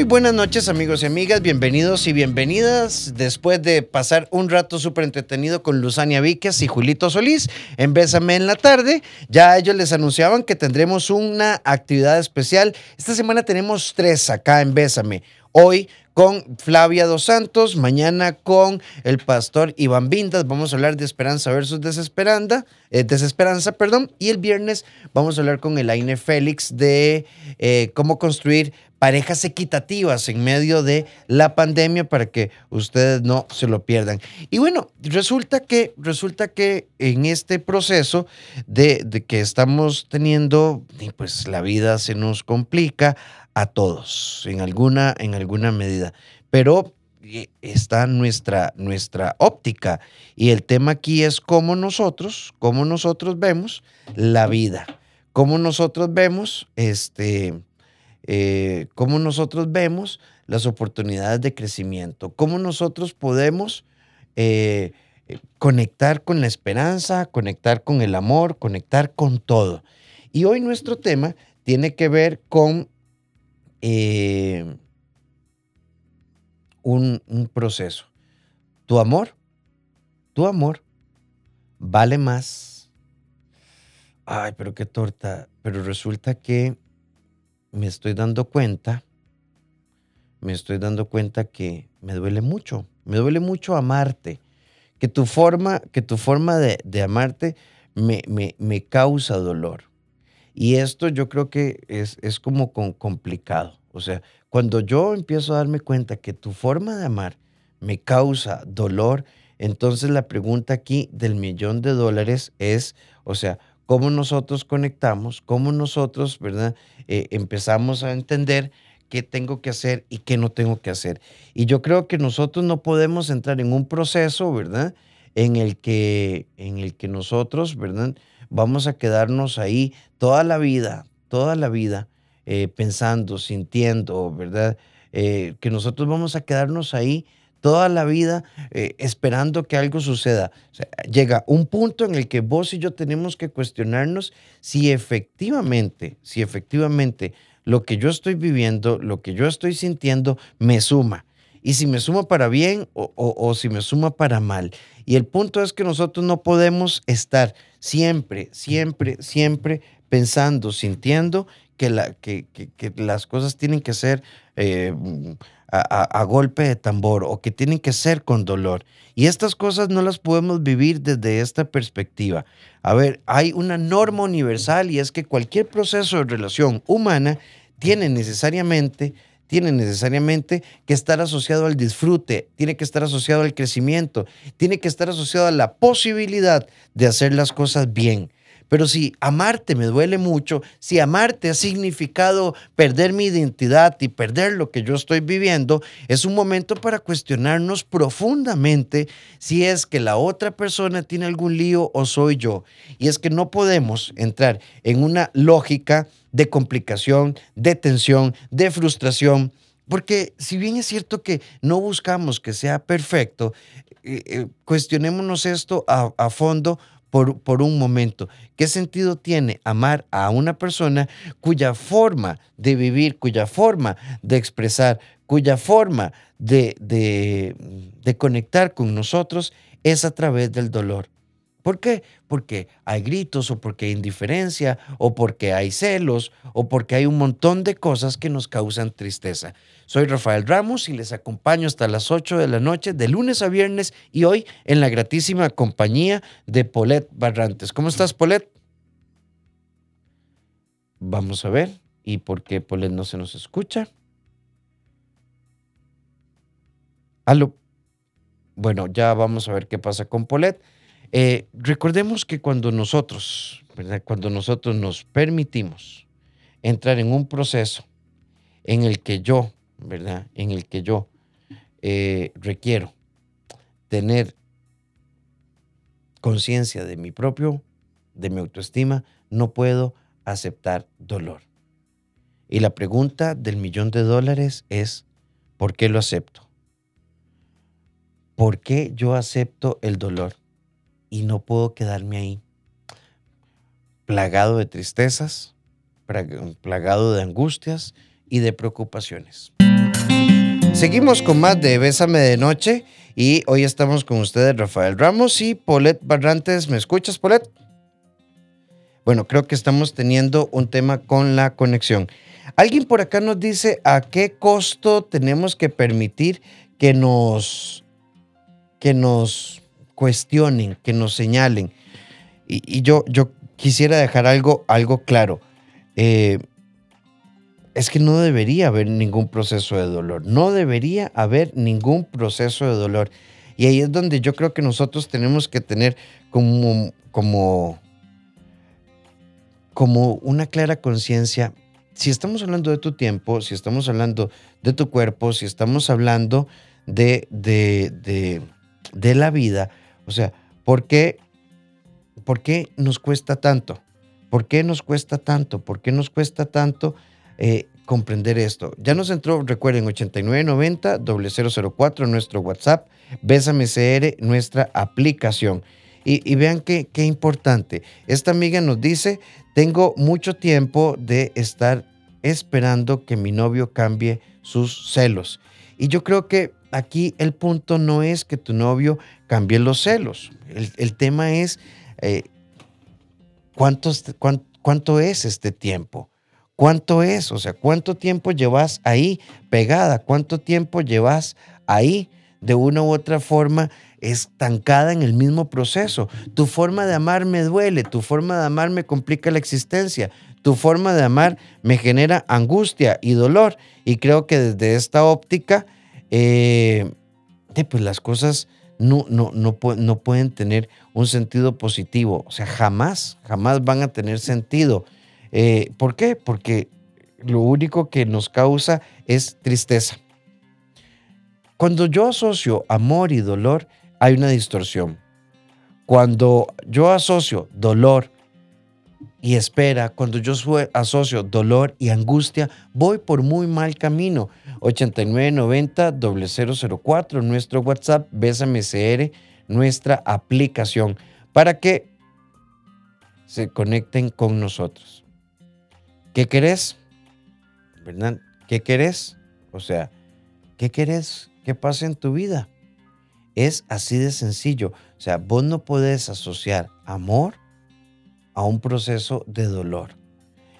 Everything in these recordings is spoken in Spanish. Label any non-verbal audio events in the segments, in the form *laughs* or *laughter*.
Muy buenas noches amigos y amigas, bienvenidos y bienvenidas después de pasar un rato súper entretenido con Luzania Víquez y Julito Solís en Bésame en la tarde. Ya ellos les anunciaban que tendremos una actividad especial. Esta semana tenemos tres acá en Bésame. Hoy con Flavia Dos Santos, mañana con el pastor Iván Vindas, vamos a hablar de esperanza versus desesperanza, eh, desesperanza, perdón, y el viernes vamos a hablar con Elaine Félix de eh, cómo construir parejas equitativas en medio de la pandemia para que ustedes no se lo pierdan. Y bueno, resulta que, resulta que en este proceso de que estamos teniendo, pues la vida se nos complica, a todos en alguna, en alguna medida. Pero eh, está nuestra, nuestra óptica y el tema aquí es cómo nosotros, cómo nosotros vemos la vida, cómo nosotros vemos este, eh, cómo nosotros vemos las oportunidades de crecimiento, cómo nosotros podemos eh, conectar con la esperanza, conectar con el amor, conectar con todo. Y hoy nuestro tema tiene que ver con eh, un, un proceso. Tu amor, tu amor vale más. Ay, pero qué torta. Pero resulta que me estoy dando cuenta, me estoy dando cuenta que me duele mucho, me duele mucho amarte, que tu forma, que tu forma de, de amarte me, me, me causa dolor. Y esto yo creo que es, es como complicado. O sea, cuando yo empiezo a darme cuenta que tu forma de amar me causa dolor, entonces la pregunta aquí del millón de dólares es, o sea, cómo nosotros conectamos, cómo nosotros, ¿verdad? Eh, empezamos a entender qué tengo que hacer y qué no tengo que hacer. Y yo creo que nosotros no podemos entrar en un proceso, ¿verdad? En el que, en el que nosotros, ¿verdad? Vamos a quedarnos ahí toda la vida, toda la vida, eh, pensando, sintiendo, ¿verdad? Eh, que nosotros vamos a quedarnos ahí toda la vida eh, esperando que algo suceda. llega un punto en el que vos y yo tenemos que cuestionarnos si efectivamente, si efectivamente lo que yo estoy viviendo, lo que yo estoy sintiendo, me suma. Y si me suma para bien o, o si me suma para mal. Y el punto es que nosotros no podemos estar siempre, siempre, siempre pensando, sintiendo que, la, que, que, las cosas tienen que ser eh, a, golpe de tambor o que tienen que ser con dolor. Y estas cosas no las podemos vivir desde esta perspectiva. A ver, hay una norma universal y es que cualquier proceso de relación humana tiene necesariamente tiene necesariamente que estar asociado al disfrute, tiene que estar asociado al crecimiento, tiene que estar asociado a la posibilidad de hacer las cosas bien. Pero si amarte me duele mucho, si amarte ha significado perder mi identidad y perder lo que yo estoy viviendo, es un momento para cuestionarnos profundamente si es que la otra persona tiene algún lío o soy yo. Y es que no podemos entrar en una lógica de complicación, de tensión, de frustración. Porque si bien es cierto que no buscamos que sea perfecto, eh, eh, cuestionémonos esto a, a fondo por, un momento. ¿Qué sentido tiene amar a una persona cuya forma de vivir, cuya forma de expresar, cuya forma de, de conectar con nosotros es a través del dolor? ¿Por qué? Porque hay gritos o porque hay indiferencia o porque hay celos o porque hay un montón de cosas que nos causan tristeza. Soy Rafael Ramos y les acompaño hasta las 8 de la noche de lunes a viernes y hoy en la gratísima compañía de Polet Barrantes. ¿Cómo estás, Polet? Vamos a ver. ¿Y por qué Polet no se nos escucha? Aló. Bueno, ya vamos a ver qué pasa con Polet. Eh, recordemos que cuando nosotros. Cuando nosotros nos permitimos entrar en un proceso en el que yo, ¿verdad? En el que yo eh, requiero tener conciencia de mi propio, de mi autoestima, no puedo aceptar dolor. Y la pregunta del millón de dólares es, ¿por qué lo acepto? ¿Por qué yo acepto el dolor? Y no puedo quedarme ahí, plagado de tristezas, plagado de angustias y de preocupaciones. Seguimos con más de Bésame de Noche y hoy estamos con ustedes Rafael Ramos y Polet Barrantes. ¿Me escuchas, Polet? Bueno, creo que estamos teniendo un tema con la conexión. Alguien por acá nos dice a qué costo tenemos que permitir que nos, que nos cuestionen, que nos señalen. Y, yo, yo quisiera dejar algo, algo claro. Eh, es que no debería haber ningún proceso de dolor. No debería haber ningún proceso de dolor. Y ahí es donde yo creo que nosotros tenemos que tener como, como, como una clara conciencia. Si estamos hablando de tu tiempo, si estamos hablando de tu cuerpo, si estamos hablando de, de, de, de la vida, o sea, ¿por qué, ¿por qué nos cuesta tanto? ¿Por qué nos cuesta tanto? ¿Por qué nos cuesta tanto? Eh, comprender esto. Ya nos entró, recuerden, 8990-004, nuestro WhatsApp, Bésame CR, nuestra aplicación. Y, vean qué, qué importante. Esta amiga nos dice, tengo mucho tiempo de estar esperando que mi novio cambie sus celos. Y yo creo que aquí el punto no es que tu novio cambie los celos. El, tema es eh, cuánto, cuánto es este tiempo. ¿Cuánto es? O sea, ¿cuánto tiempo llevas ahí pegada? ¿Cuánto tiempo llevas ahí de una u otra forma estancada en el mismo proceso? Tu forma de amar me duele, tu forma de amar me complica la existencia, tu forma de amar me genera angustia y dolor. Y creo que desde esta óptica, eh, pues las cosas no, no, no, no pueden tener un sentido positivo. O sea, jamás, jamás van a tener sentido. Eh, ¿Por qué? Porque lo único que nos causa es tristeza. Cuando yo asocio amor y dolor, hay una distorsión. Cuando yo asocio dolor y espera, cuando yo asocio dolor y angustia, voy por muy mal camino. 8990-004, nuestro WhatsApp, Bésame CR, nuestra aplicación, para que se conecten con nosotros. ¿Qué querés? ¿Verdad? ¿Qué querés? O sea, ¿qué querés que pase en tu vida? Es así de sencillo. O sea, vos no podés asociar amor a un proceso de dolor.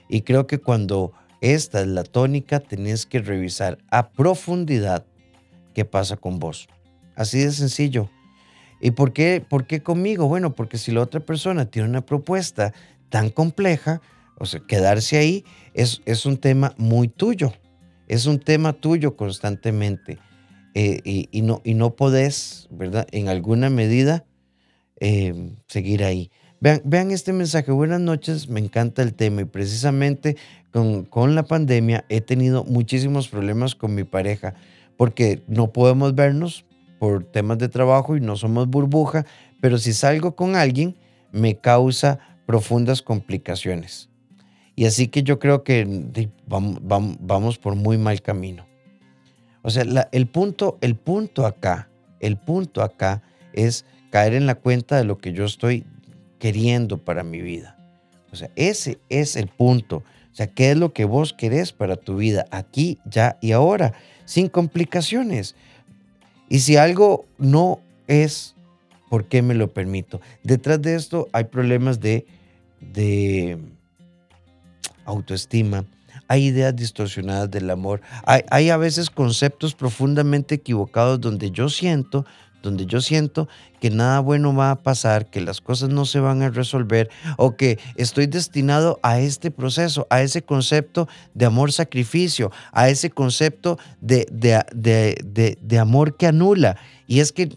Y creo que cuando esta es la tónica, tenés que revisar a profundidad qué pasa con vos. Así de sencillo. ¿Y por qué, por qué conmigo? Bueno, porque si la otra persona tiene una propuesta tan compleja, o sea, quedarse ahí es, es un tema muy tuyo, es un tema tuyo constantemente. Eh, y, no, y no podés, ¿verdad? En alguna medida eh, seguir ahí. Vean, vean, este mensaje, buenas noches, me encanta el tema y precisamente con, con, la pandemia he tenido muchísimos problemas con mi pareja porque no podemos vernos por temas de trabajo y no somos burbuja, pero si salgo con alguien me causa profundas complicaciones. Y así que yo creo que vamos, por muy mal camino. O sea, el, punto, el punto acá, el punto acá es caer en la cuenta de lo que yo estoy queriendo para mi vida. O sea, ese es el punto. O sea, ¿qué es lo que vos querés para tu vida? Aquí, ya y ahora, sin complicaciones. Y si algo no es, ¿por qué me lo permito? Detrás de esto hay problemas de, de autoestima, hay ideas distorsionadas del amor, hay, a veces conceptos profundamente equivocados donde yo siento, donde yo siento que nada bueno va a pasar, que las cosas no se van a resolver o que estoy destinado a este proceso, a ese concepto de amor-sacrificio, a ese concepto de, de, de, amor que anula. Y es que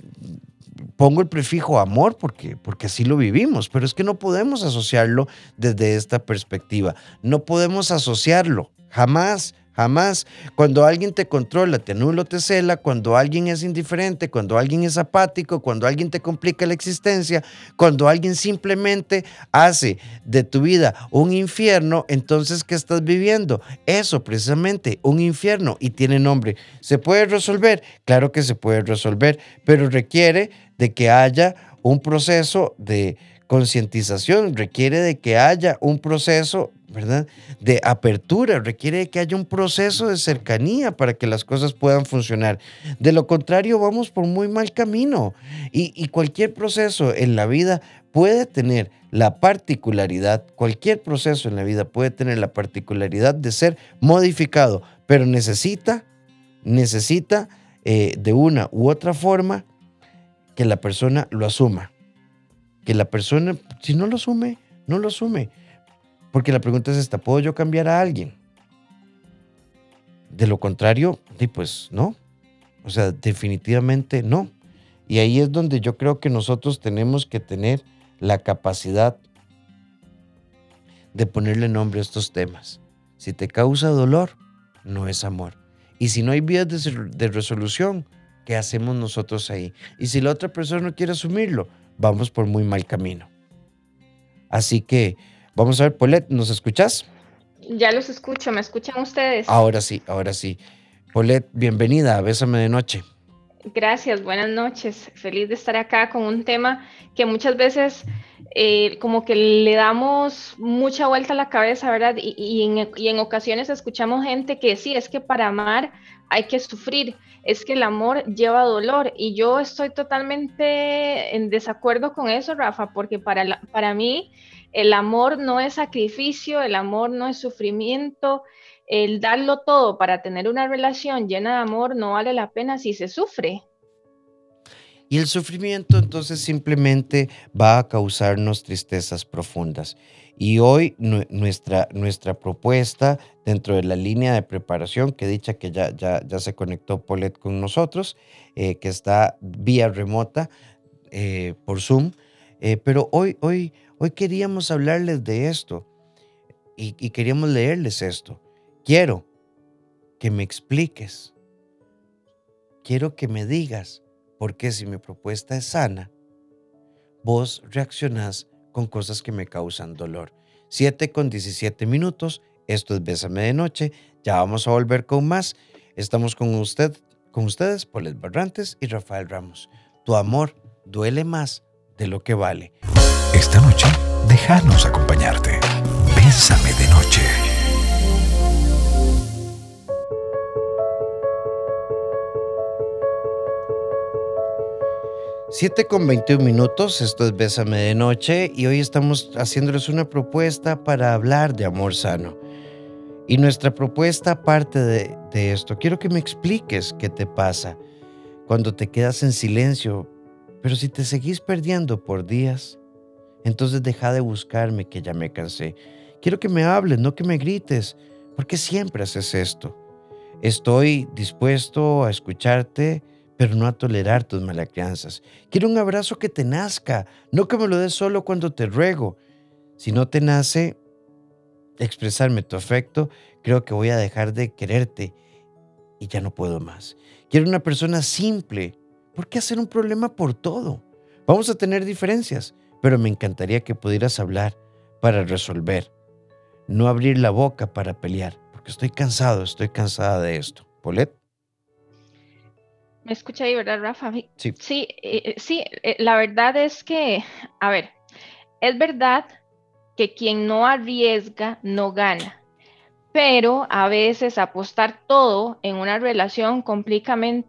pongo el prefijo amor porque, porque así lo vivimos, pero es que no podemos asociarlo desde esta perspectiva. No podemos asociarlo, jamás. Jamás. Cuando alguien te controla, te anula, te cela, cuando alguien es indiferente, cuando alguien es apático, cuando alguien te complica la existencia, cuando alguien simplemente hace de tu vida un infierno, entonces ¿qué estás viviendo? Eso precisamente, un infierno y tiene nombre. ¿Se puede resolver? Claro que se puede resolver, pero requiere de que haya un proceso de concientización, requiere de que haya un proceso ¿verdad? De apertura, requiere que haya un proceso de cercanía para que las cosas puedan funcionar. De lo contrario, vamos por muy mal camino. Y, cualquier proceso en la vida puede tener la particularidad, cualquier proceso en la vida puede tener la particularidad de ser modificado, pero necesita, necesita eh, de una u otra forma que la persona lo asuma. Que la persona, si no lo asume, no lo asume. Porque la pregunta es esta, ¿puedo yo cambiar a alguien? De lo contrario, pues no. O sea, definitivamente no. Y ahí es donde yo creo que nosotros tenemos que tener la capacidad de ponerle nombre a estos temas. Si te causa dolor, no es amor. Y si no hay vías de, resolución, ¿qué hacemos nosotros ahí? Y si la otra persona no quiere asumirlo, vamos por muy mal camino. Así que Vamos a ver, Polet, ¿nos escuchas? Ya los escucho, ¿me escuchan ustedes? Ahora sí, ahora sí. Polet, bienvenida a Bésame de Noche. Gracias, buenas noches. Feliz de estar acá con un tema que muchas veces eh, como que le damos mucha vuelta a la cabeza, ¿verdad? Y, en, y, en, ocasiones escuchamos gente que sí, es que para amar hay que sufrir, es que el amor lleva dolor. Y yo estoy totalmente en desacuerdo con eso, Rafa, porque para, para mí el amor no es sacrificio, el amor no es sufrimiento, el darlo todo para tener una relación llena de amor no vale la pena si se sufre. Y el sufrimiento entonces simplemente va a causarnos tristezas profundas. Y hoy nuestra, nuestra propuesta dentro de la línea de preparación, que dicha que ya, ya, ya se conectó Polet con nosotros, eh, que está vía remota eh, por Zoom, eh, pero hoy, hoy, Hoy queríamos hablarles de esto y, queríamos leerles esto. Quiero que me expliques. Quiero que me digas por qué si mi propuesta es sana, vos reaccionás con cosas que me causan dolor. 7 con 17 minutos. Esto es Bésame de Noche. Ya vamos a volver con más. Estamos con usted, con ustedes, Polet Barrantes y Rafael Ramos. Tu amor duele más de lo que vale. Esta noche, déjanos acompañarte. Bésame de noche. 7 con 21 minutos, esto es Bésame de Noche y hoy estamos haciéndoles una propuesta para hablar de amor sano. Y nuestra propuesta parte de, de esto. Quiero que me expliques qué te pasa cuando te quedas en silencio, pero si te seguís perdiendo por días, entonces deja de buscarme que ya me cansé. Quiero que me hables, no que me grites, porque siempre haces esto. Estoy dispuesto a escucharte, pero no a tolerar tus malacrianzas. Quiero un abrazo que te nazca, no que me lo des solo cuando te ruego. Si no te nace expresarme tu afecto, creo que voy a dejar de quererte y ya no puedo más. Quiero una persona simple. ¿Por qué hacer un problema por todo? Vamos a tener diferencias, pero me encantaría que pudieras hablar para resolver, no abrir la boca para pelear, porque estoy cansado, estoy cansada de esto. Polet. Me escucha ahí, ¿verdad, Rafa? Sí. Sí, eh, sí, eh, la verdad es que, a ver, es verdad que quien no arriesga no gana pero a veces apostar todo en una relación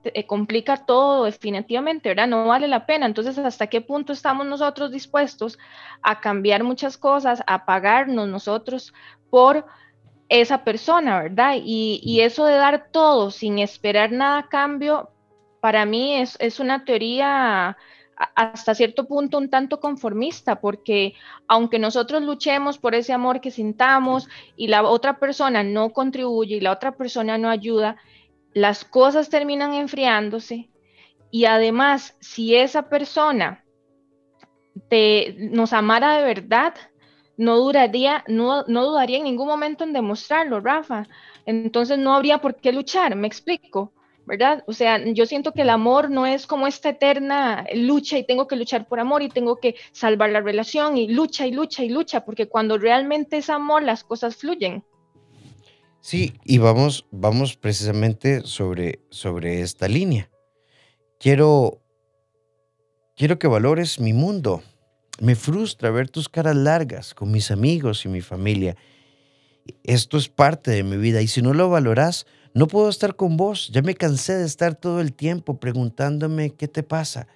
eh, complica todo definitivamente, ¿verdad? No vale la pena. Entonces, ¿hasta qué punto estamos nosotros dispuestos a cambiar muchas cosas, a pagarnos nosotros por esa persona, ¿verdad? Y, eso de dar todo sin esperar nada a cambio, para mí es, es una teoría hasta cierto punto un tanto conformista, porque aunque nosotros luchemos por ese amor que sintamos y la otra persona no contribuye y la otra persona no ayuda, las cosas terminan enfriándose y además si esa persona te, nos amara de verdad, no duraría, no, no dudaría en ningún momento en demostrarlo, Rafa. Entonces no habría por qué luchar, me explico. ¿Verdad? O sea, yo siento que el amor no es como esta eterna lucha y tengo que luchar por amor y tengo que salvar la relación y lucha y lucha y lucha, porque cuando realmente es amor las cosas fluyen. Sí, y vamos, vamos precisamente sobre, sobre esta línea. Quiero, quiero que valores mi mundo. Me frustra ver tus caras largas con mis amigos y mi familia. Esto es parte de mi vida y si no lo valoras, no puedo estar con vos. Ya me cansé de estar todo el tiempo preguntándome qué te pasa.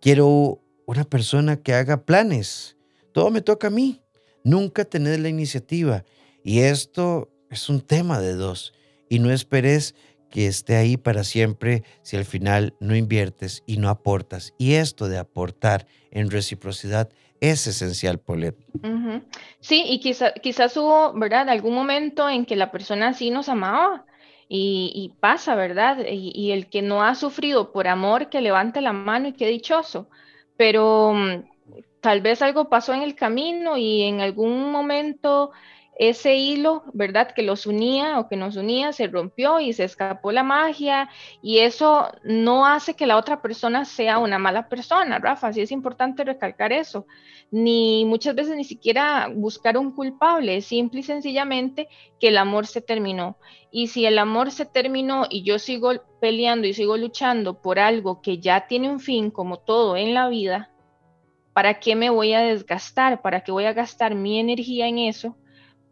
Quiero una persona que haga planes. Todo me toca a mí. Nunca tener la iniciativa. Y esto es un tema de dos. Y no esperes que esté ahí para siempre si al final no inviertes y no aportas. Y esto de aportar en reciprocidad es esencial, Paulette. Sí, y quizás hubo, ¿verdad? Algún momento en que la persona sí nos amaba y, pasa, ¿verdad? Y, el que no ha sufrido por amor, que levante la mano y qué dichoso. Pero mm, tal vez algo pasó en el camino y en algún momento ese hilo, ¿verdad? Que los unía o que nos unía se rompió y se escapó la magia y eso no hace que la otra persona sea una mala persona, Rafa, sí es importante recalcar eso, ni muchas veces ni siquiera buscar un culpable, simple y sencillamente que el amor se terminó. Y si el amor se terminó y yo sigo peleando y sigo luchando por algo que ya tiene un fin, como todo en la vida, ¿para qué me voy a desgastar? ¿Para qué voy a gastar mi energía en eso?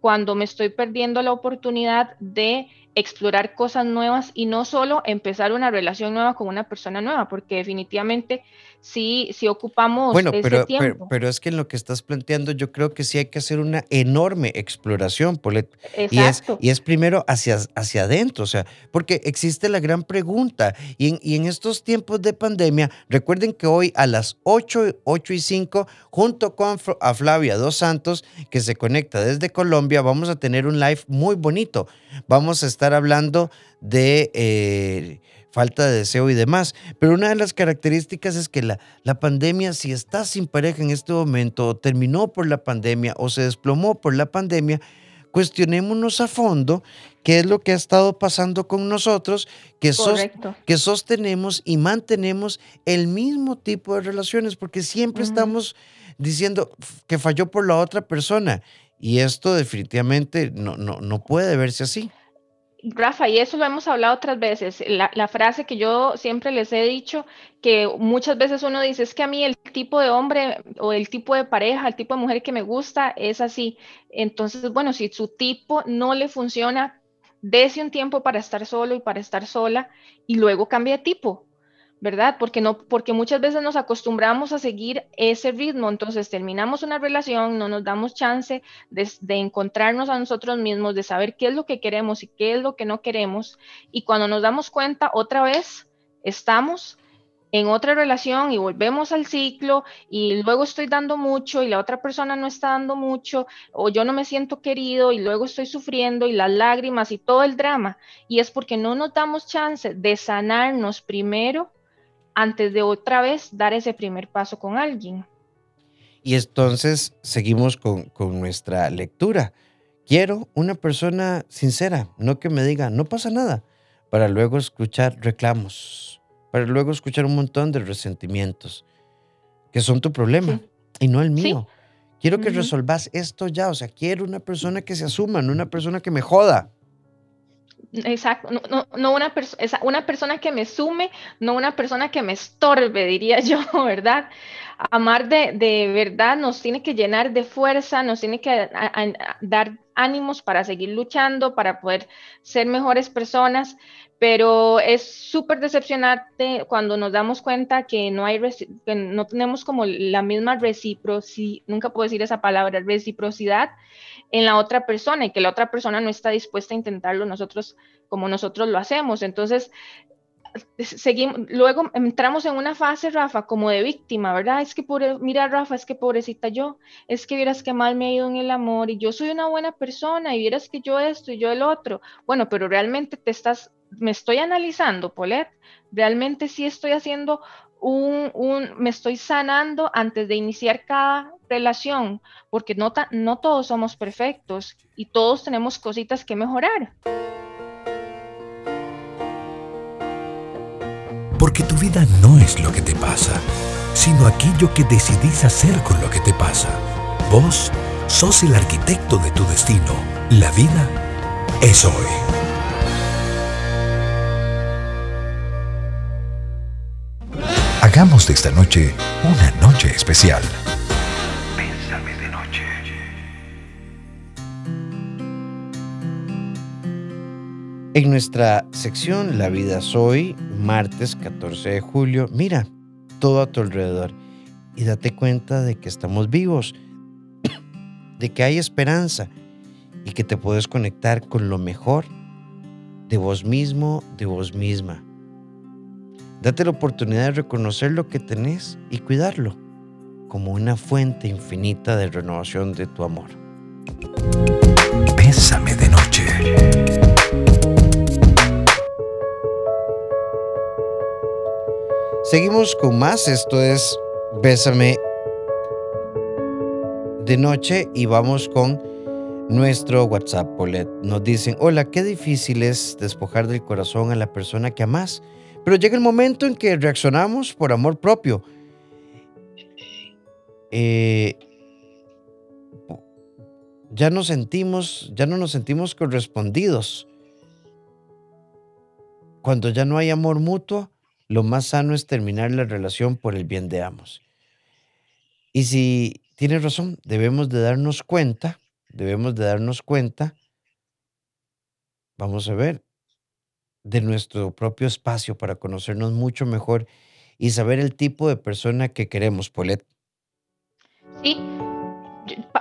Cuando me estoy perdiendo la oportunidad de explorar cosas nuevas y no solo empezar una relación nueva con una persona nueva, porque definitivamente sí, sí ocupamos bueno, pero, tiempo. Pero, es que en lo que estás planteando yo creo que sí hay que hacer una enorme exploración, Polet. Y es, y es primero hacia, hacia adentro, o sea, porque existe la gran pregunta. Y en, y en estos tiempos de pandemia, recuerden que hoy a las 8, 8 y 5, junto con a Flavia Dos Santos, que se conecta desde Colombia, vamos a tener un live muy bonito. Vamos a estar hablando de... Eh, falta de deseo y demás. Pero una de las características es que la, la pandemia, si estás sin pareja en este momento, o terminó por la pandemia, o se desplomó por la pandemia, cuestionémonos a fondo qué es lo que ha estado pasando con nosotros, que, que sostenemos y mantenemos el mismo tipo de relaciones, porque siempre estamos diciendo que falló por la otra persona. Y esto definitivamente no, no, no puede verse así. Rafa, y eso lo hemos hablado otras veces, la, frase que yo siempre les he dicho, que muchas veces uno dice, es que a mí el tipo de hombre o el tipo de pareja, el tipo de mujer que me gusta es así. Entonces, bueno, si su tipo no le funciona, dése un tiempo para estar solo y para estar sola y luego cambie de tipo. ¿Verdad? Porque, no, porque muchas veces nos acostumbramos a seguir ese ritmo, entonces terminamos una relación, no nos damos chance de, encontrarnos a nosotros mismos, de saber qué es lo que queremos y qué es lo que no queremos, y cuando nos damos cuenta, otra vez estamos en otra relación y volvemos al ciclo y luego estoy dando mucho y la otra persona no está dando mucho o yo no me siento querido y luego estoy sufriendo y las lágrimas y todo el drama. Y es porque no nos damos chance de sanarnos primero antes de otra vez dar ese primer paso con alguien. Y entonces seguimos con, nuestra lectura. Quiero una persona sincera, no que me diga, no pasa nada, para luego escuchar reclamos, para luego escuchar un montón de resentimientos, que son tu problema y no el mío. Quiero que resolvas esto ya, o sea, quiero una persona que se asuma, no una persona que me joda. Exacto, no, no, una, una persona que me sume, no una persona que me estorbe, diría yo, *laughs* ¿verdad? Amar de, de verdad nos tiene que llenar de fuerza, nos tiene que dar ánimos para seguir luchando, para poder ser mejores personas, pero es súper decepcionante cuando nos damos cuenta que no hay que no tenemos como la misma reciprocidad, nunca puedo decir esa palabra, reciprocidad en la otra persona y que la otra persona no está dispuesta a intentarlo nosotros como nosotros lo hacemos. Entonces, seguimos, luego entramos en una fase, Rafa, como de víctima, ¿verdad? Es que, pobre, mira, Rafa, es que pobrecita yo, es que vieras que mal me ha ido en el amor y yo soy una buena persona y vieras que yo esto y yo el otro. Bueno, pero realmente te estás, me estoy analizando, Polet, realmente sí estoy haciendo un, un, me estoy sanando antes de iniciar cada relación, porque no, no todos somos perfectos y todos tenemos cositas que mejorar. Porque tu vida no es lo que te pasa, sino aquello que decidís hacer con lo que te pasa. Vos sos el arquitecto de tu destino. La vida es hoy. Hagamos de esta noche una noche especial. En nuestra sección La vida soy, martes 14 de julio, mira todo a tu alrededor y date cuenta de que estamos vivos, *coughs* de que hay esperanza y que te puedes conectar con lo mejor de vos mismo, de vos misma. Date la oportunidad de reconocer lo que tenés y cuidarlo como una fuente infinita de renovación de tu amor. Bésame de noche. Seguimos con más, esto es Bésame de noche y vamos con nuestro WhatsApp, Polet. Nos dicen, hola, qué difícil es despojar del corazón a la persona que amas, pero llega el momento en que reaccionamos por amor propio. Eh, ya nos sentimos, ya no nos sentimos correspondidos. Cuando ya no hay amor mutuo, lo más sano es terminar la relación por el bien de ambos. Y si tienes razón, debemos de darnos cuenta, debemos de darnos cuenta, vamos a ver, de nuestro propio espacio para conocernos mucho mejor y saber el tipo de persona que queremos, Polet. Sí,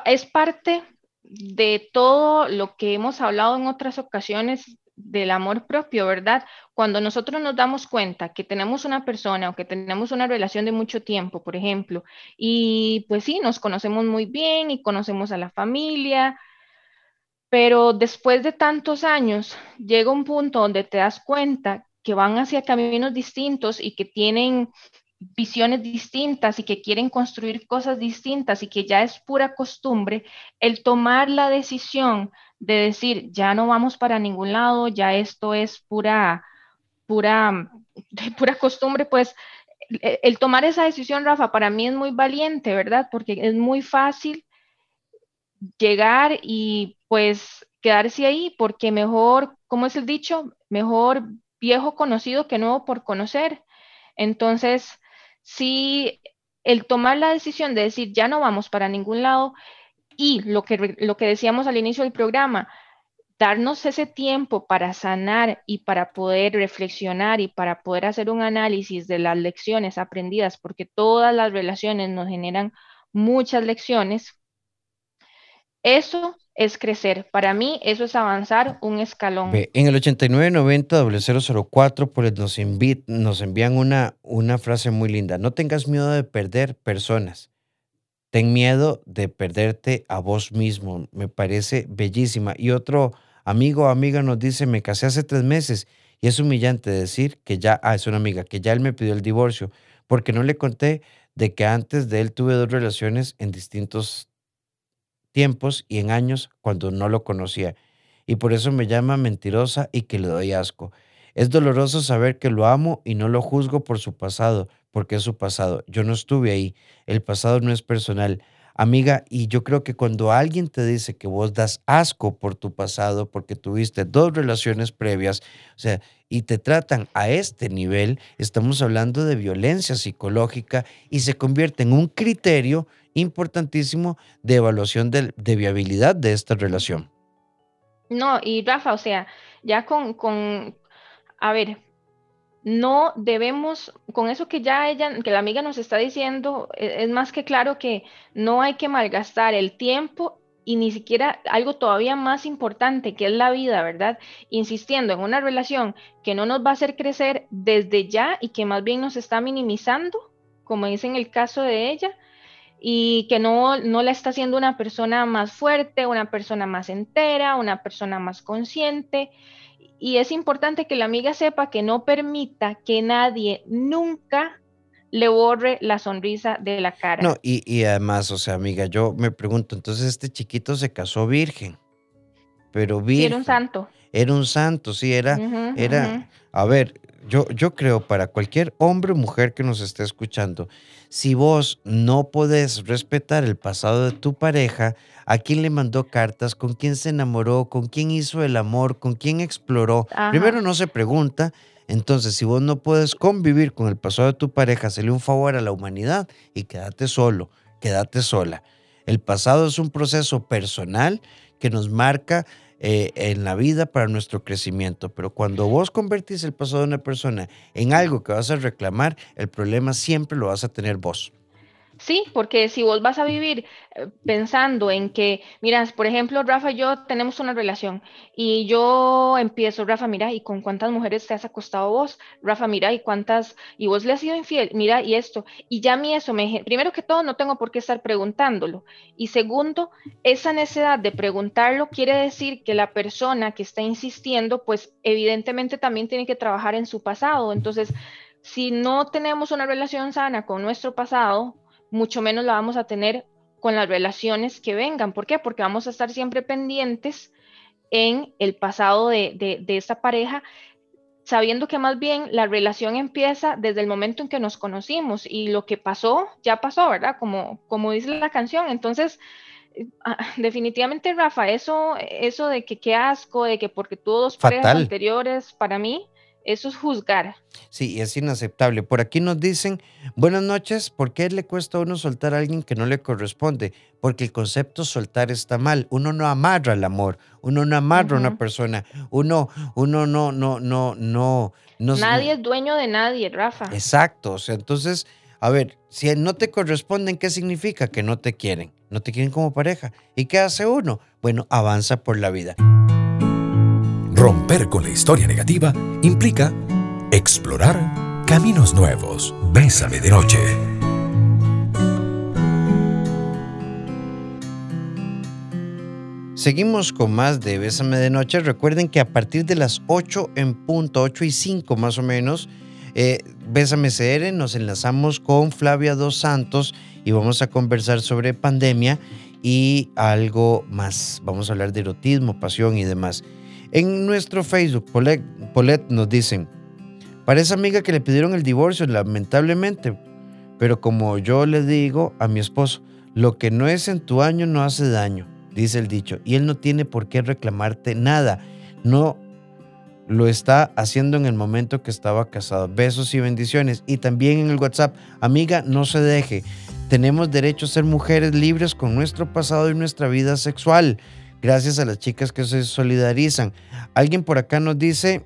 es parte de todo lo que hemos hablado en otras ocasiones del amor propio, ¿verdad? Cuando nosotros nos damos cuenta que tenemos una persona o que tenemos una relación de mucho tiempo, por ejemplo, y pues sí, nos conocemos muy bien y conocemos a la familia, pero después de tantos años llega un punto donde te das cuenta que van hacia caminos distintos y que tienen visiones distintas y que quieren construir cosas distintas y que ya es pura costumbre, el tomar la decisión de decir, ya no vamos para ningún lado, ya esto es pura, pura, *laughs* pura costumbre, pues e, el tomar esa decisión, Rafa, para mí es muy valiente, ¿verdad? Porque es muy fácil llegar y pues quedarse ahí, porque mejor, como es el dicho, mejor viejo conocido que nuevo por conocer. Entonces, si el tomar la decisión de decir ya no vamos para ningún lado y lo que, lo que decíamos al inicio del programa, darnos ese tiempo para sanar y para poder reflexionar y para poder hacer un análisis de las lecciones aprendidas, porque todas las relaciones nos generan muchas lecciones, eso es crecer. Para mí, eso es avanzar un escalón. en el 8990-004 pues nos, nos envían una, una frase muy linda. No tengas miedo de perder personas. Ten miedo de perderte a vos mismo. Me parece bellísima. Y otro amigo o amiga nos dice, me casé hace tres meses y es humillante decir que ya, ah, es una amiga, que ya él me pidió el divorcio porque no le conté de que antes de él tuve dos relaciones en distintos tiempos y en años cuando no lo conocía. Y por eso me llama mentirosa y que le doy asco. Es doloroso saber que lo amo y no lo juzgo por su pasado, porque es su pasado. Yo no estuve ahí. El pasado no es personal. Amiga, y yo creo que cuando alguien te dice que vos das asco por tu pasado, porque tuviste dos relaciones previas, o sea, y te tratan a este nivel, estamos hablando de violencia psicológica y se convierte en un criterio importantísimo de evaluación de, viabilidad de esta relación. No, y Rafa, o sea, ya con, a ver, no debemos, con eso que ya ella, que la amiga nos está diciendo, e, es, más que claro que no hay que malgastar el tiempo y ni siquiera algo todavía más importante que es la vida, ¿verdad? Insistiendo en una relación que no nos va a hacer crecer desde ya y que más bien nos está minimizando, como es en el caso de ella, y que no, no la está haciendo una persona más fuerte, una persona más entera, una persona más consciente y es importante que la amiga sepa que no permita que nadie nunca le borre la sonrisa de la cara. No, y, además, o sea, amiga, yo me pregunto, entonces este chiquito se casó virgen, pero virgen. era un santo. Era un santo, sí, era, era, a ver, yo, yo creo para cualquier hombre o mujer que nos esté escuchando, si vos no podés respetar el pasado de tu pareja, a quién le mandó cartas, con quién se enamoró, con quién hizo el amor, con quién exploró. Primero no se pregunta. Entonces, si vos no puedes convivir con el pasado de tu pareja, hazle un favor a la humanidad y quédate solo, quédate sola. El pasado es un proceso personal que nos marca eh, en la vida para nuestro crecimiento. Pero cuando vos convertís el pasado de una persona en algo que vas a reclamar, el problema siempre lo vas a tener vos. Sí, porque si vos vas a vivir eh, pensando en que, miras, por ejemplo, Rafa y yo tenemos una relación y yo empiezo, Rafa, mira, ¿y con cuántas mujeres te has acostado vos? Rafa, mira, ¿y cuántas? ¿Y vos le has sido infiel? Mira, y esto. Y ya a mí eso me... Primero que todo, no tengo por qué estar preguntándolo. Y segundo, esa necesidad de preguntarlo quiere decir que la persona que está insistiendo, pues evidentemente también tiene que trabajar en su pasado. Entonces, si no tenemos una relación sana con nuestro pasado, mucho menos la vamos a tener con las relaciones que vengan. ¿Por qué? Porque vamos a estar siempre pendientes en el pasado de, de, esta pareja, sabiendo que más bien la relación empieza desde el momento en que nos conocimos y lo que pasó, ya pasó, ¿verdad? Como, como dice la canción. Entonces, eh, ah, *laughs* definitivamente, Rafa, eso, eso de que qué asco, de que porque todos parejas anteriores, para mí, eso es juzgar. Sí, es inaceptable. Por aquí nos dicen, buenas noches, ¿por qué le cuesta a uno soltar a alguien que no le corresponde? Porque el concepto soltar está mal. Uno no amarra el amor, uno no amarra a una persona, uno, uno no, no, no, no, no. Nadie es dueño de nadie, Rafa. Exacto. O sea, entonces, a ver, si no te corresponden, ¿qué significa? Que no te quieren. No te quieren como pareja. ¿Y qué hace uno? Bueno, avanza por la vida. Romper con la historia negativa implica explorar caminos nuevos. Bésame de noche. Seguimos con más de Bésame de Noche. Recuerden que a partir de las 8 en punto, 8 y 5 más o menos, eh, Bésame CR, nos enlazamos con Flavia Dos Santos y vamos a conversar sobre pandemia y algo más. Vamos a hablar de erotismo, pasión y demás. En nuestro Facebook, Polet, nos dicen, para esa amiga que le pidieron el divorcio, lamentablemente, pero como yo le digo a mi esposo, lo que no es en tu año no hace daño, dice el dicho, y él no tiene por qué reclamarte nada, no lo está haciendo en el momento que estaba casado. Besos y bendiciones. Y también en el WhatsApp, amiga, no se deje. Tenemos derecho a ser mujeres libres con nuestro pasado y nuestra vida sexual. Gracias a las chicas que se solidarizan. Alguien por acá nos dice,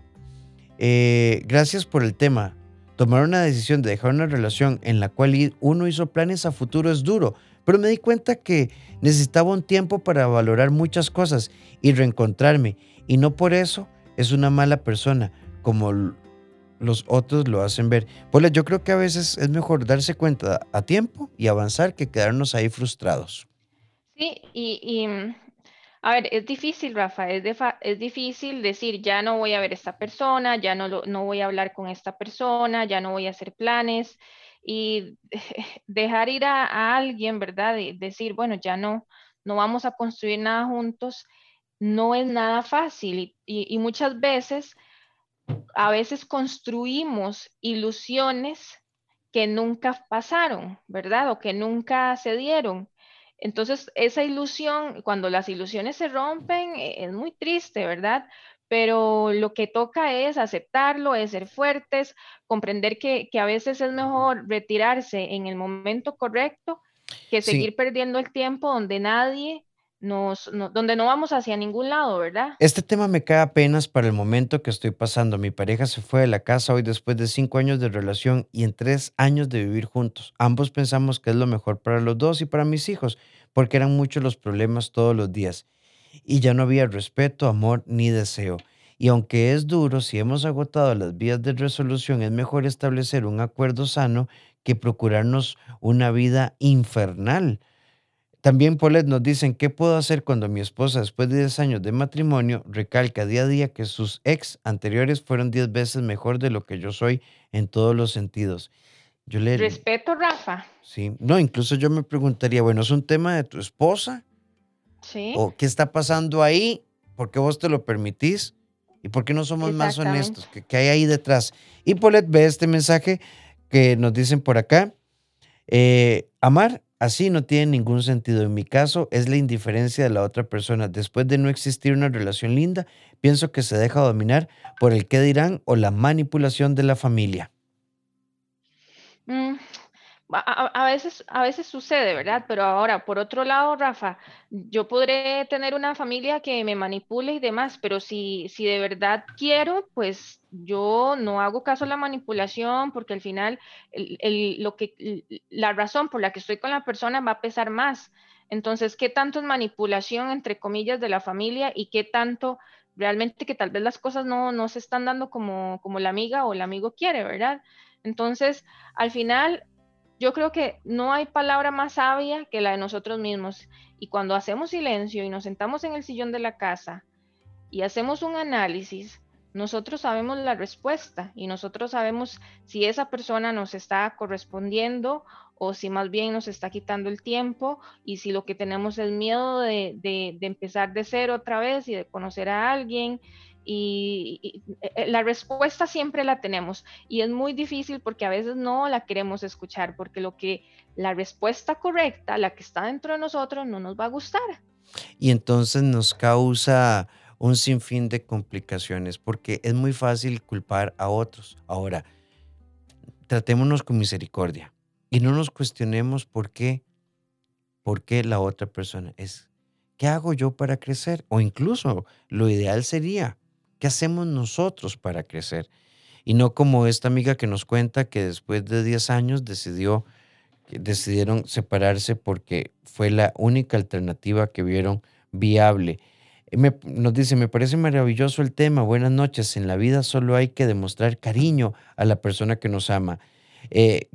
eh, gracias por el tema. Tomar una decisión de dejar una relación en la cual uno hizo planes a futuro es duro, pero me di cuenta que necesitaba un tiempo para valorar muchas cosas y reencontrarme. Y no por eso es una mala persona, como los otros lo hacen ver. Pues yo creo que a veces es mejor darse cuenta a tiempo y avanzar que quedarnos ahí frustrados. Sí, y a ver, es difícil, Rafa, es, es difícil decir, ya no voy a ver a esta persona, ya no, no voy a hablar con esta persona, ya no voy a hacer planes y *laughs* dejar ir a, alguien, ¿verdad? Y decir, bueno, ya no, no vamos a construir nada juntos, no es nada fácil y muchas veces, a veces construimos ilusiones que nunca pasaron, ¿verdad? O que nunca se dieron. Entonces, esa ilusión, cuando las ilusiones se rompen, e, es muy triste, ¿verdad? Pero lo que toca es aceptarlo, es ser fuertes, comprender que, a veces es mejor retirarse en el momento correcto que seguir perdiendo el tiempo donde nadie donde no vamos hacia ningún lado, ¿verdad? Este tema me cae apenas para el momento que estoy pasando. Mi pareja se fue de la casa hoy después de cinco años de relación y en tres años de vivir juntos. Ambos pensamos que es lo mejor para los dos y para mis hijos, porque eran muchos los problemas todos los días. Y ya no había respeto, amor ni deseo. Y aunque es duro, si hemos agotado las vías de resolución, es mejor establecer un acuerdo sano que procurarnos una vida infernal también Paulette nos dicen, ¿qué puedo hacer cuando mi esposa, después de 10 años de matrimonio, recalca día a día que sus ex anteriores fueron 10 veces mejor de lo que yo soy en todos los sentidos? Yo le... Respeto, Rafa. Sí, no, incluso yo me preguntaría, bueno, ¿es un tema de tu esposa? Sí. ¿O qué está pasando ahí? ¿Por qué vos te lo permitís? ¿Y por qué no somos más honestos? ¿Qué, ¿Qué, hay ahí detrás? Y Paulette ve este mensaje que nos dicen por acá. Eh, amar Así no tiene ningún sentido. En mi caso es la indiferencia de la otra persona. Después de no existir una relación linda, pienso que se deja dominar por el qué dirán o la manipulación de la familia. Mm, a, veces, sucede, ¿verdad? Pero ahora, por otro lado, Rafa, yo podré tener una familia que me manipule y demás, pero si, si de verdad quiero, pues yo no hago caso a la manipulación porque al final lo que, la razón por la que estoy con la persona va a pesar más. Entonces, ¿qué tanto es manipulación, entre comillas, de la familia y qué tanto realmente que tal vez las cosas no, no se están dando como, como la amiga o el amigo quiere, ¿verdad? Entonces, al final, yo creo que no hay palabra más sabia que la de nosotros mismos. Y cuando hacemos silencio y nos sentamos en el sillón de la casa y hacemos un análisis, nosotros sabemos la respuesta y nosotros sabemos si esa persona nos está correspondiendo o si más bien nos está quitando el tiempo y si lo que tenemos es miedo de, de, empezar de cero otra vez y de conocer a alguien y, eh, eh, la respuesta siempre la tenemos y es muy difícil porque a veces no la queremos escuchar porque lo que la respuesta correcta, la que está dentro de nosotros, no nos va a gustar. Y entonces nos causa un sinfín de complicaciones porque es muy fácil culpar a otros. Ahora, tratémonos con misericordia y no nos cuestionemos por qué, por qué la otra persona es. ¿Qué hago yo para crecer? O incluso lo ideal sería ¿Qué hacemos nosotros para crecer? Y no como esta amiga que nos cuenta que después de 10 años decidió, decidieron separarse porque fue la única alternativa que vieron viable. nos dice, me parece maravilloso el tema, buenas noches, en la vida solo hay que demostrar cariño a la persona que nos ama. Eh,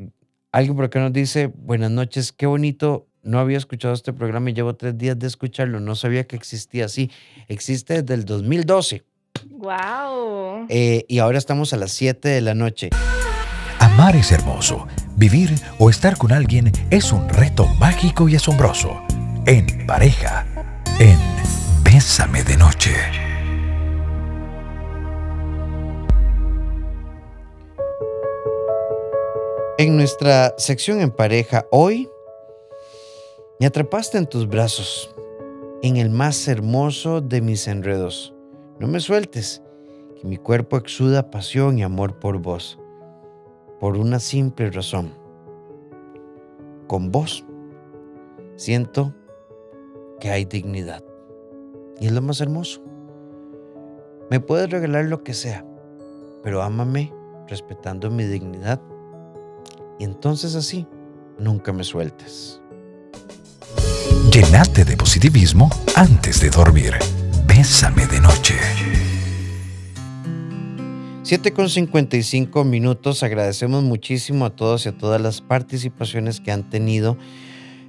alguien por acá nos dice, buenas noches, qué bonito, no había escuchado este programa y llevo tres días de escucharlo, no sabía que existía así, existe desde el 2012. Wow. Eh, y ahora estamos a las 7 de la noche. Amar es hermoso. Vivir o estar con alguien es un reto mágico y asombroso. En pareja, en Bésame de Noche. En nuestra sección en pareja, hoy me atrapaste en tus brazos, en el más hermoso de mis enredos. No me sueltes, que mi cuerpo exuda pasión y amor por vos, por una simple razón. Con vos siento que hay dignidad. Y es lo más hermoso. Me puedes regalar lo que sea, pero ámame respetando mi dignidad. Y entonces así, nunca me sueltes. Llenate de positivismo antes de dormir. Bésame de noche. 7 con 55 minutos. Agradecemos muchísimo a todos y a todas las participaciones que han tenido.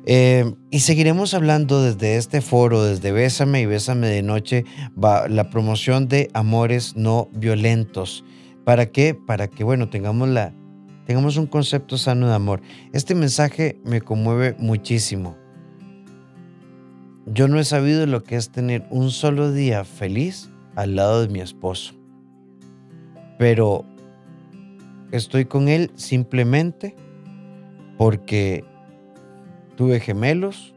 Eh, y seguiremos hablando desde este foro, desde Bésame y Bésame de Noche, va la promoción de amores no violentos. ¿Para qué? Para que, bueno, tengamos, la, tengamos un concepto sano de amor. Este mensaje me conmueve muchísimo. Yo no he sabido lo que es tener un solo día feliz al lado de mi esposo. Pero estoy con él simplemente porque tuve gemelos,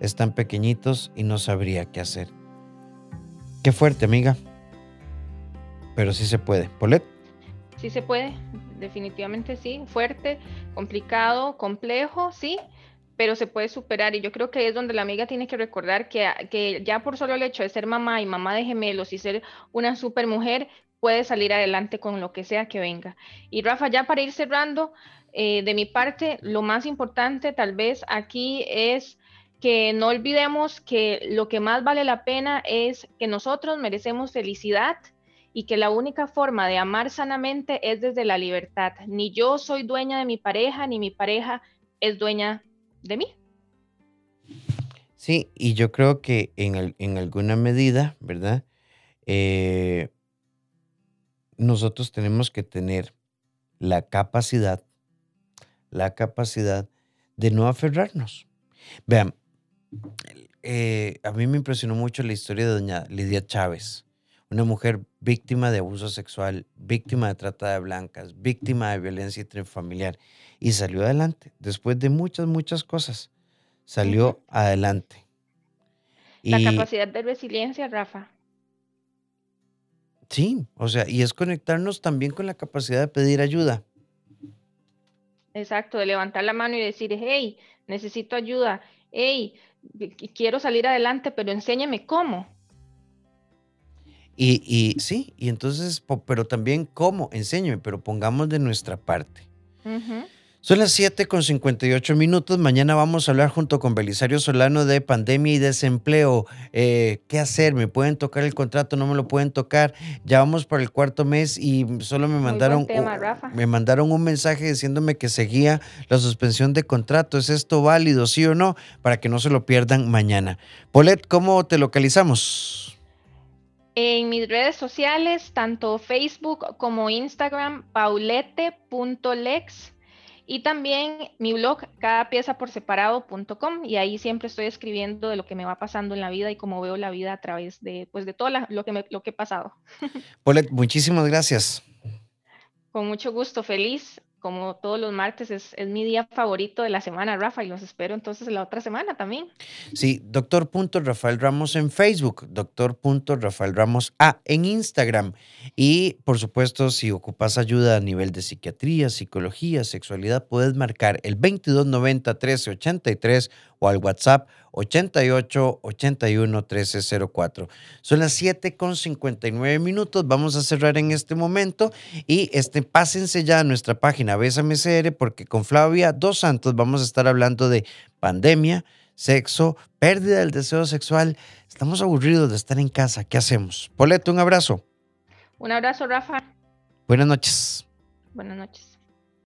están pequeñitos y no sabría qué hacer. Qué fuerte, amiga. Pero sí se puede. ¿Polet? Sí se puede, definitivamente sí. Fuerte, complicado, complejo, sí pero se puede superar y yo creo que es donde la amiga tiene que recordar que, que ya por solo el hecho de ser mamá y mamá de gemelos y ser una super mujer, puede salir adelante con lo que sea que venga. Y Rafa, ya para ir cerrando, eh, de mi parte, lo más importante tal vez aquí es que no olvidemos que lo que más vale la pena es que nosotros merecemos felicidad y que la única forma de amar sanamente es desde la libertad. Ni yo soy dueña de mi pareja, ni mi pareja es dueña de mí. Sí, y yo creo que en, alguna medida, ¿verdad? Eh, nosotros tenemos que tener la capacidad, la capacidad de no aferrarnos. Vean, eh, a mí me impresionó mucho la historia de doña Lidia Chávez, una mujer víctima de abuso sexual, víctima de trata de blancas, víctima de violencia intrafamiliar y salió adelante. Después de muchas, muchas cosas, salió adelante. La capacidad de resiliencia, Rafa. Sí, o sea, y es conectarnos también con la capacidad de pedir ayuda. Exacto, de levantar la mano y decir, hey, necesito ayuda, hey, quiero salir adelante, pero enséñame cómo. Y, y sí, y entonces, pero también cómo, enséñame, pero pongamos de nuestra parte. Son las 7 con 58 minutos. Mañana vamos a hablar junto con Belisario Solano de pandemia y desempleo. Eh, ¿Qué hacer? ¿Me pueden tocar el contrato? ¿No me lo pueden tocar? Ya vamos por el cuarto mes y solo me mandaron, me mandaron un mensaje diciéndome que seguía la suspensión de contrato. ¿Es esto válido, sí o no? Para que no se lo pierdan mañana. Polet, ¿cómo te localizamos? En mis redes sociales, tanto Facebook como Instagram, paulete.lex y también mi blog, cada pieza por separado.com, y ahí siempre estoy escribiendo de lo que me va pasando en la vida y cómo veo la vida a través de, pues, de todo lo, que me, lo que he pasado. Polet, muchísimas gracias. Con mucho gusto, feliz como todos los martes, es, mi día favorito de la semana, Rafa, y los espero entonces la otra semana también. Sí, doctor Rafael Ramos en Facebook, doctor Rafael Ramos A en Instagram. Y por supuesto, si ocupas ayuda a nivel de psiquiatría, psicología, sexualidad, puedes marcar el 2290 1383 o al WhatsApp 88 81 1304. Son las 7 con 59 minutos. Vamos a cerrar en este momento y este, pásense ya a nuestra página Bésame CR porque con Flavia Dos Santos vamos a estar hablando de pandemia, sexo, pérdida del deseo sexual. Estamos aburridos de estar en casa. ¿Qué hacemos? Poleto, un abrazo. Un abrazo, Rafa. Buenas noches. Buenas noches.